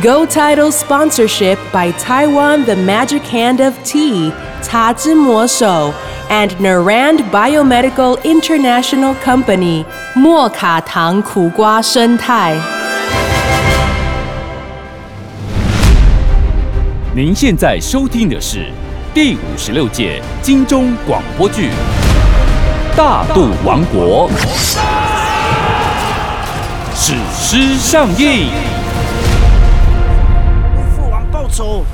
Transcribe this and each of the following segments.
Go Title sponsorship by Taiwan The Magic Hand of Tea, Ta Zhi Mo Shou, and Narand Biomedical International Company, 莫卡糖苦瓜生态。您现在收听的是第五十六届金钟广播剧《大肚王国》，史诗上映。为父王报仇！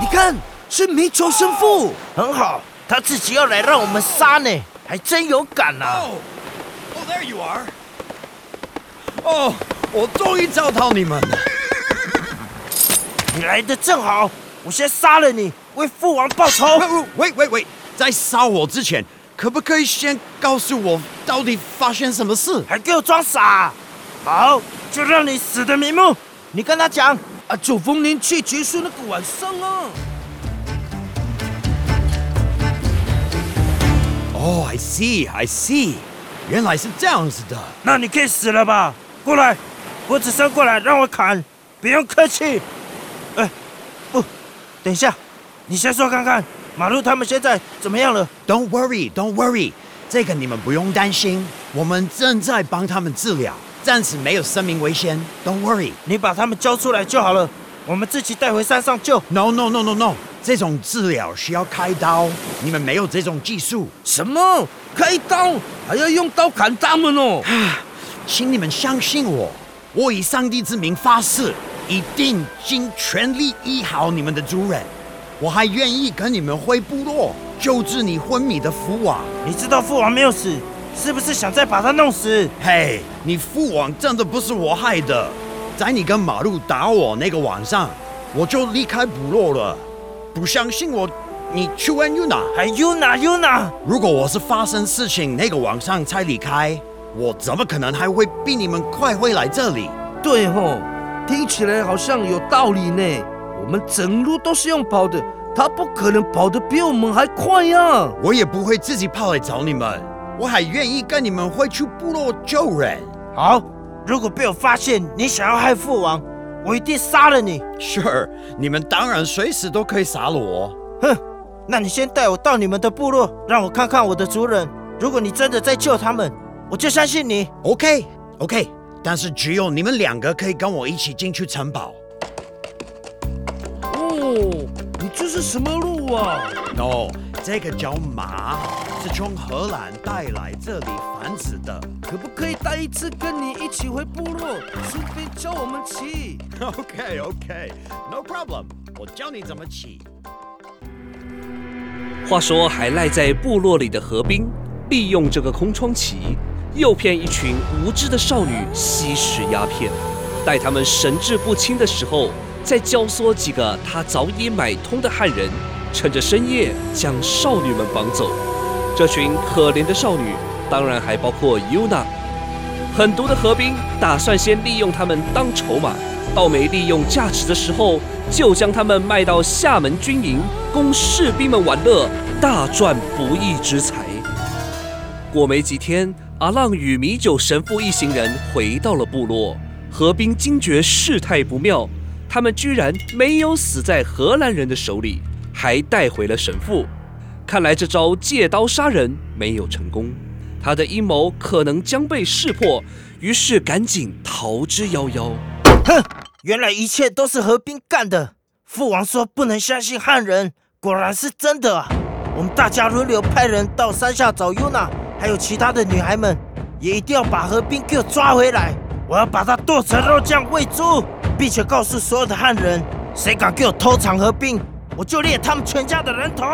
你看，是迷球生父，很好，他自己要来让我们杀呢，还真有敢呐、Oh, oh, there you are. 哦，我终于找到你们了。你来的正好，我先杀了你，为父王报仇。喂喂喂，在杀我之前，可不可以先告诉我到底发生什么事？还给我装傻！好，就让你死的瞑目。你跟他讲啊，九峰年去结束那个晚上啊。哦、i see, I see，原来是这样子的。那你可以死了吧？过来，脖子伸过来，让我砍，不用客气。哎，不，等一下，你先说看看，马路他们现在怎么样了？Don't worry, don't worry，这个你们不用担心，我们正在帮他们治疗，暂时没有生命危险。Don't worry。你把他们交出来就好了，我们自己带回山上救。No no no no no，这种治疗需要开刀，你们没有这种技术。什么？开刀？还要用刀砍他们哦？请你们相信我，我以上帝之名发誓，一定尽全力医好你们的主人。我还愿意跟你们回部落，救治你昏迷的父王。你知道父王没有死，是不是想再把他弄死？嘿，你父王真的不是我害的，在你跟马路打我那个晚上，我就离开部落了。不相信我，你去问 Yuna。还 Yuna Yuna？如果我是发生事情那个晚上才离开，我怎么可能还会比你们快回来这里？对吼，听起来好像有道理呢。我们整路都是用跑的，他不可能跑得比我们还快呀。我也不会自己跑来找你们，我还愿意跟你们回去部落救人。好，如果被我发现你想要害父王，我一定杀了你。Sure，你们当然随时都可以杀了我。哼，那你先带我到你们的部落，让我看看我的族人。如果你真的在救他们，我就相信你。OK，OK，、但是只有你们两个可以跟我一起进去城堡。哦，你这是什么路啊？No，这个叫马，是从荷兰带来这里繁殖的。可不可以带一次跟你一起回部落，顺便教我们骑？OK，OK，No、problem，我教你怎么骑。话说，还赖在部落里的何冰，利用这个空窗期，诱骗一群无知的少女吸食鸦片，待他们神志不清的时候，再教唆几个他早已买通的汉人，趁着深夜将少女们绑走。这群可怜的少女，当然还包括 Yuna。狠毒的何冰打算先利用他们当筹码，到没利用价值的时候，就将他们卖到厦门军营，供士兵们玩乐，大赚不义之财。过没几天，阿浪与米酒神父一行人回到了部落。何冰惊觉事态不妙，他们居然没有死在荷兰人的手里，还带回了神父。看来这招借刀杀人没有成功，他的阴谋可能将被识破，于是赶紧逃之夭夭。哼，原来一切都是何冰干的。父王说不能相信汉人，果然是真的啊！我们大家轮流派人到山下找尤娜还有其他的女孩们，也一定要把何冰给我抓回来。我要把他剁成肉酱喂猪，并且告诉所有的汉人，谁敢给我偷藏何冰，我就裂他们全家的人头。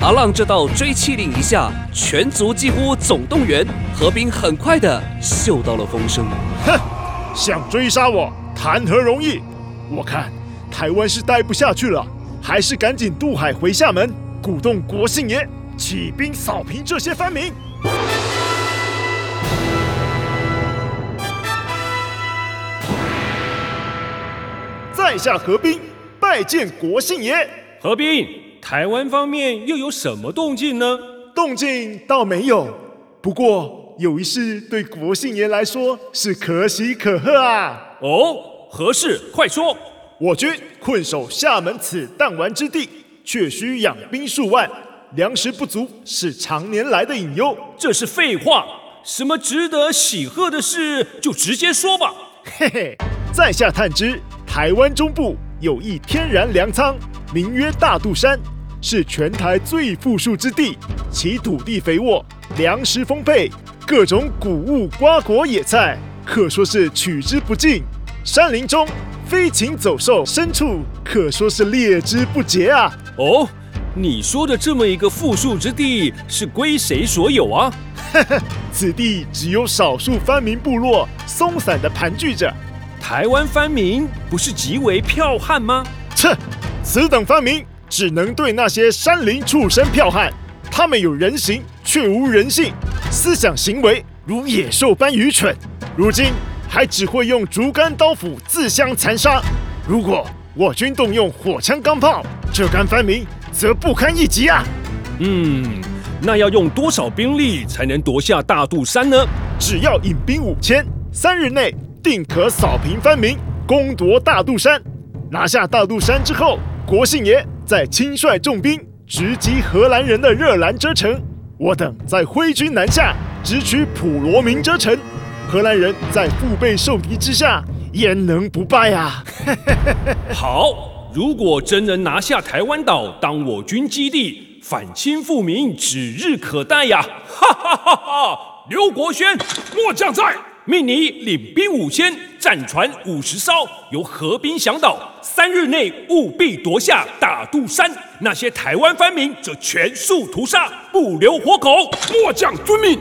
阿浪这道追气令一下，全族几乎总动员，何冰很快的嗅到了风声。哼想追杀我，谈何容易？我看台湾是待不下去了，还是赶紧渡海回厦门，鼓动国姓爷起兵扫平这些藩民。在下何冰拜见国姓爷。何兵，台湾方面又有什么动静呢？动静倒没有，不过有一事对国姓爷来说是可喜可贺啊！哦，何事？快说！我军困守厦门此弹丸之地，却需养兵数万，粮食不足是常年来的隐忧。这是废话，什么值得喜贺的事就直接说吧。嘿嘿，在下探知，台湾中部有一天然粮仓，名曰大肚山，是全台最富庶之地，其土地肥沃，粮食丰沛，各种谷物、瓜果、野菜，可说是取之不尽。山林中。飞禽走兽、牲畜可说是猎之不竭啊！哦，你说的这么一个富庶之地是归谁所有啊？此地只有少数藩民部落松散的盘踞着。台湾藩民不是极为剽悍吗？切，此等藩民只能对那些山林畜生剽悍，他们有人形却无人性，思想行为如野兽般愚蠢。如今。还只会用竹竿刀斧自相残杀。如果我军动用火枪钢炮，这干藩民则不堪一击啊！嗯，那要用多少兵力才能夺下大肚山呢？只要引兵五千，三日内定可扫平藩民，攻夺大肚山。拿下大肚山之后，国姓爷再亲率重兵直击荷兰人的热兰遮城，我等再挥军南下，直取普罗民遮城。荷兰人在腹背受敌之下，焉能不败啊？好，如果真能拿下台湾岛当我军基地，反清复明指日可待呀！哈哈哈哈！刘国轩，末将在，命你领兵五千，战船五十艘，由河滨向导，三日内务必夺下大肚山。那些台湾藩民则全数屠杀，不留活口。末将遵命。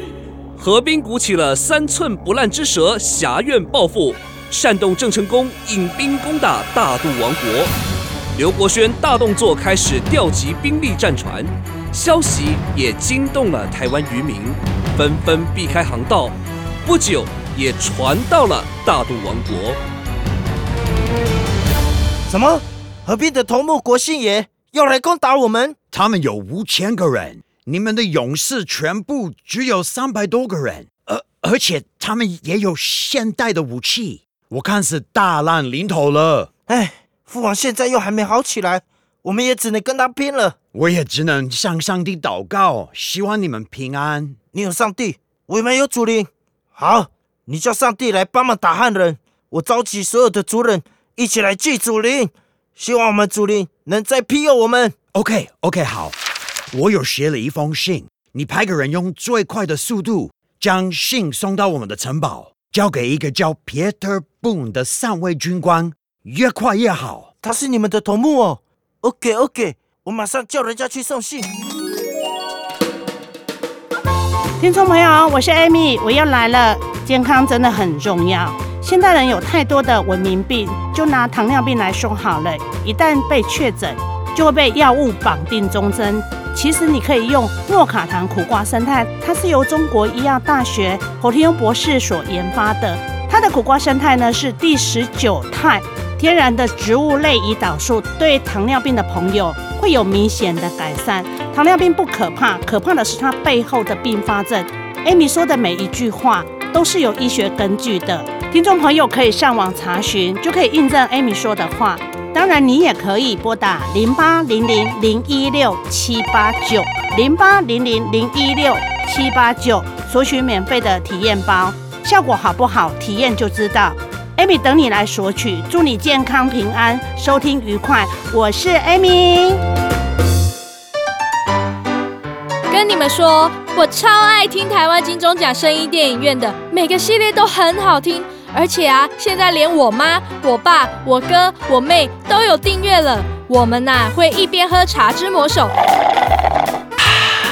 何兵鼓起了三寸不烂之舌，侠怨报复，煽动郑成功引兵攻打大渡王国。刘国轩大动作，开始调集兵力、战船，消息也惊动了台湾渔民，纷纷避开航道。不久，也传到了大渡王国。什么？何兵的头目国姓爷要来攻打我们？他们有五千个人。你们的勇士全部只有三百多个人，而而且他们也有现代的武器，我看是大难临头了。哎，父王现在又还没好起来，我们也只能跟他拼了。我也只能向上帝祷告，希望你们平安。你有上帝，我们有主灵。好，你叫上帝来帮忙打汉人，我召集所有的族人一起来祭祖灵，希望我们祖灵能再庇佑我们。OK，OK，好。我有写了一封信，你派个人用最快的速度将信送到我们的城堡，交给一个叫 Peter Boone 的上尉军官，越快越好。他是你们的头目哦。OK，OK，我马上叫人家去送信。听众朋友，我是艾米我又来了。健康真的很重要，现代人有太多的文明病，就拿糖尿病来说好了，一旦被确诊，就会被药物绑定终身。其实你可以用诺卡糖苦瓜生态，它是由中国医药大学侯天庸博士所研发的。它的苦瓜生态呢是第十九肽天然的植物类胰岛素，对糖尿病的朋友会有明显的改善。糖尿病不可怕，可怕的是它背后的并发症。Amy 说的每一句话都是有医学根据的，听众朋友可以上网查询，就可以印证 Amy 说的话。当然，你也可以拨打零八零零零一六七八九零八零零零一六七八九索取免费的体验包，效果好不好？体验就知道。Amy 等你来索取，祝你健康平安，收听愉快。我是 Amy。跟你们说，我超爱听台湾金钟奖声音电影院的每个系列都很好听。而且啊，现在连我妈、我爸、我哥、我妹都有订阅了。我们呐会一边喝茶之魔手，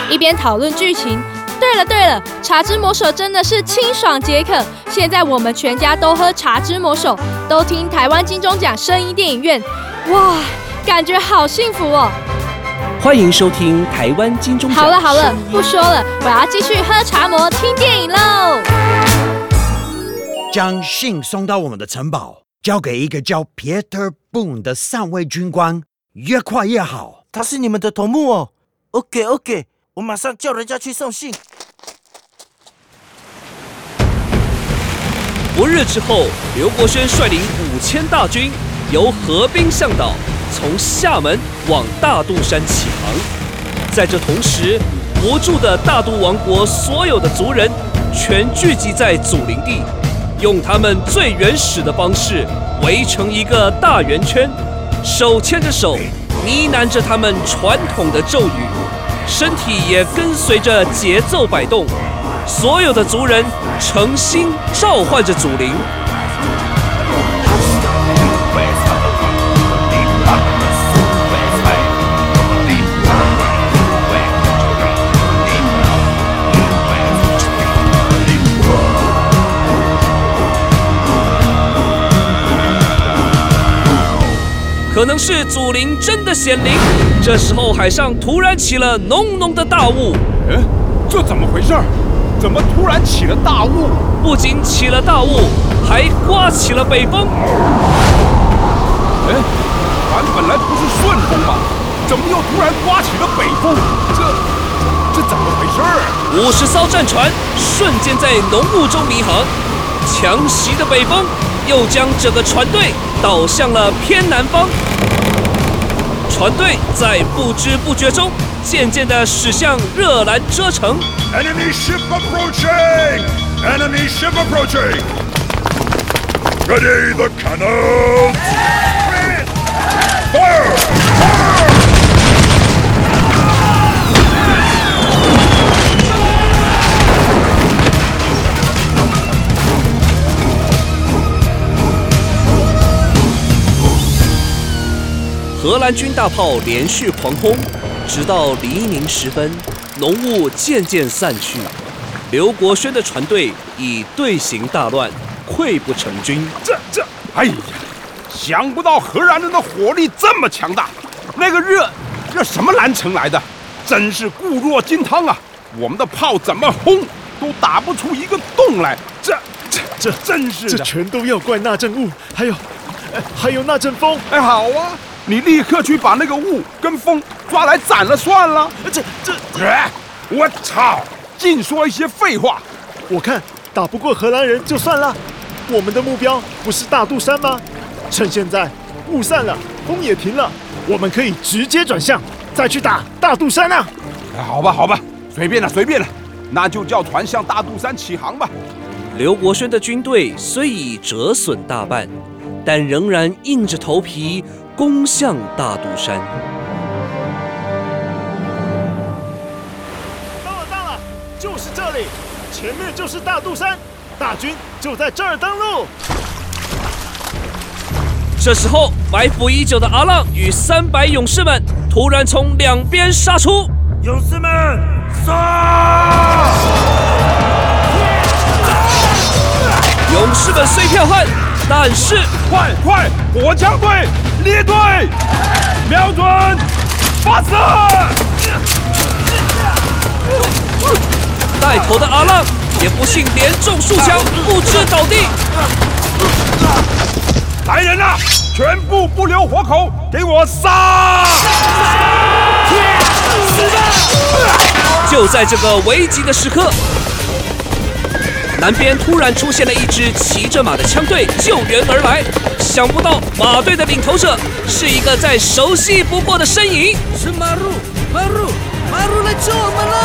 一边讨论剧情。对了对了，茶之魔手真的是清爽解渴。现在我们全家都喝茶之魔手，都听台湾金钟奖声音电影院，哇，感觉好幸福哦！欢迎收听台湾金钟奖。好了好了，不说了，我要继续喝茶魔听电影喽。将信送到我们的城堡，交给一个叫 Peter Boone 的上尉军官，越快越好。他是你们的头目哦。OK OK，我马上叫人家去送信。不日之后，刘国轩率领五千大军，由河滨向导，从厦门往大肚山起航。在这同时，无助的大肚王国所有的族人全聚集在祖陵地，用他们最原始的方式围成一个大圆圈，手牵着手，呢喃着他们传统的咒语，身体也跟随着节奏摆动。所有的族人诚心召唤着祖灵。可能是祖灵真的显灵。这时候，海上突然起了浓浓的大雾。嗯，这怎么回事？怎么突然起了大雾？不仅起了大雾，还刮起了北风。哎，船本来不是顺风吗？怎么又突然刮起了北风？这这怎么回事儿？五十艘战船瞬间在浓雾中迷航，强袭的北风又将整个船队导向了偏南方。船队在不知不觉中。渐渐地驶向热兰遮城。Enemy ship approaching! Enemy ship approaching! Ready the cannons! Fire! 荷兰军大炮连续狂轰。直到黎明时分，浓雾渐渐散去，刘国轩的船队已队形大乱，溃不成军。这这，哎呀，想不到荷兰人的火力这么强大，那个热热什么蓝城来的？真是固若金汤啊！我们的炮怎么轰都打不出一个洞来。这这这真是这全都要怪那阵雾，还有还有那阵风。哎，好啊。你立刻去把那个雾跟风抓来斩了算了。这这，我操！净说一些废话。我看打不过荷兰人就算了。我们的目标不是大肚山吗？趁现在雾散了，风也停了，我们可以直接转向，再去打大肚山啊！好吧，好吧，随便了，随便了，那就叫船向大肚山起航吧。刘国轩的军队虽已折损大半，但仍然硬着头皮。攻向大肚山。到了，到了，就是这里，前面就是大肚山，大军就在这儿登陆。这时候，埋伏已久的阿浪与三百勇士们突然从两边杀出。勇士们，杀！勇士们虽剽悍，但是快快，火枪队！列队，瞄准，发射！带头的阿浪也不幸连中数枪，不知倒地。来人呐，全部不留活口，给我杀！就在这个危急的时刻。南边突然出现了一支骑着马的枪队救援而来，想不到马队的领头者是一个再熟悉不过的身影，是马路，马路，马路来救我们了！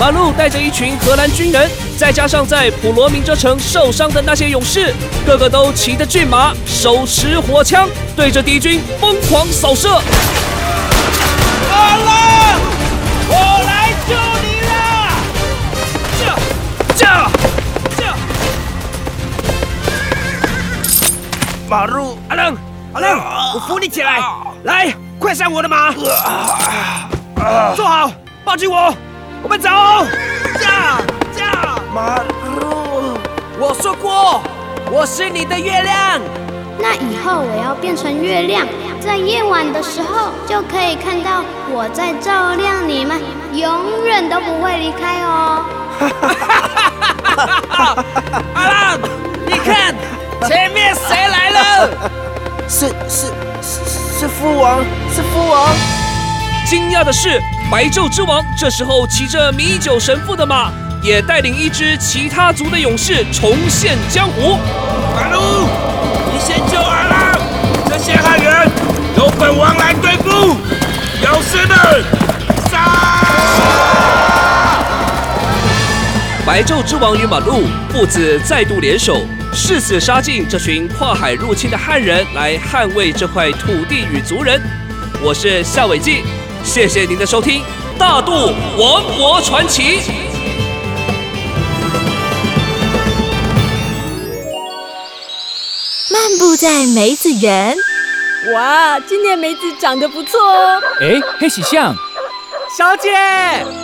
马路带着一群荷兰军人，再加上在普罗明遮城受伤的那些勇士，个个都骑着骏马，手持火枪，对着敌军疯狂扫射。马路，阿亮，阿亮，我扶你起来，来，快上我的马，坐好，抱紧我，我们走，驾驾。马路，我说过，我是你的月亮。那以后我要变成月亮，在夜晚的时候就可以看到我在照亮你们，永远都不会离开哦。阿浪？是是是是父王，是父王。惊讶的是，白昼之王这时候骑着米酒神父的马，也带领一支其他族的勇士重现江湖。马路，你先救阿浪，这些汉人由本王来对付，有事的杀！白昼之王与马路父子再度联手，誓死杀尽这群跨海入侵的汉人，来捍卫这块土地与族人。我是夏伟记，谢谢您的收听《大渡王国传奇》。漫步在梅子园，哇，今年梅子长得不错哦。哎，黑喜象，小姐，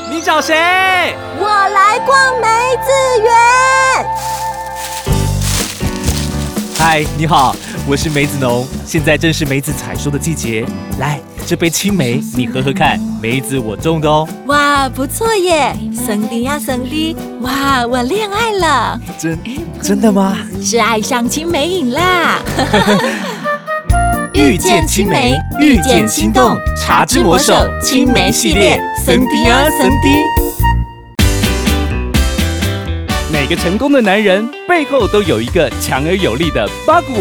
你找谁？我来逛梅子园。嗨，你好，我是梅子农，现在正是梅子采收的季节。来，这杯青梅你喝喝看，梅子我种的哦。哇，不错耶，森迪呀森迪，哇，我恋爱了。真真的吗？是爱上青梅瘾啦。遇见青梅，遇见心动，茶之魔手青梅系列，森迪呀森迪。每个成功的男人背后都有一个强而有力的八股。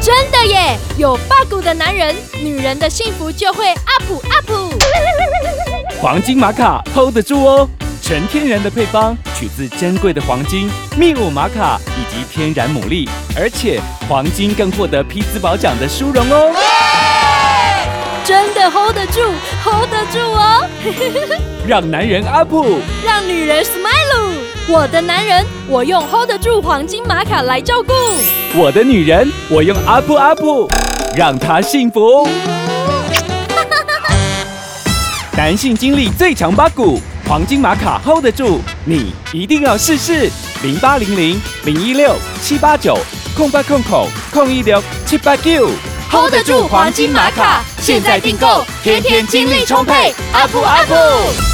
真的耶，有八股的男人，女人的幸福就会 up up。黄金玛卡 hold 得住哦，纯天然的配方，取自珍贵的黄金、秘鲁玛卡以及天然牡蛎，而且黄金更获得匹兹堡奖的殊荣哦。真的 hold 得住，hold 得住哦。让男人 up，让女人 smile。我的男人，我用 hold 得住黄金玛卡来照顾；我的女人，我用阿布阿布让她幸福。男性精力最强八股，黄金玛卡 hold 得住，你一定要试试。零八零零零一六七八九空八空口空一六七八九 hold 得住黄金玛卡，现在订购，天天精力充沛，up up。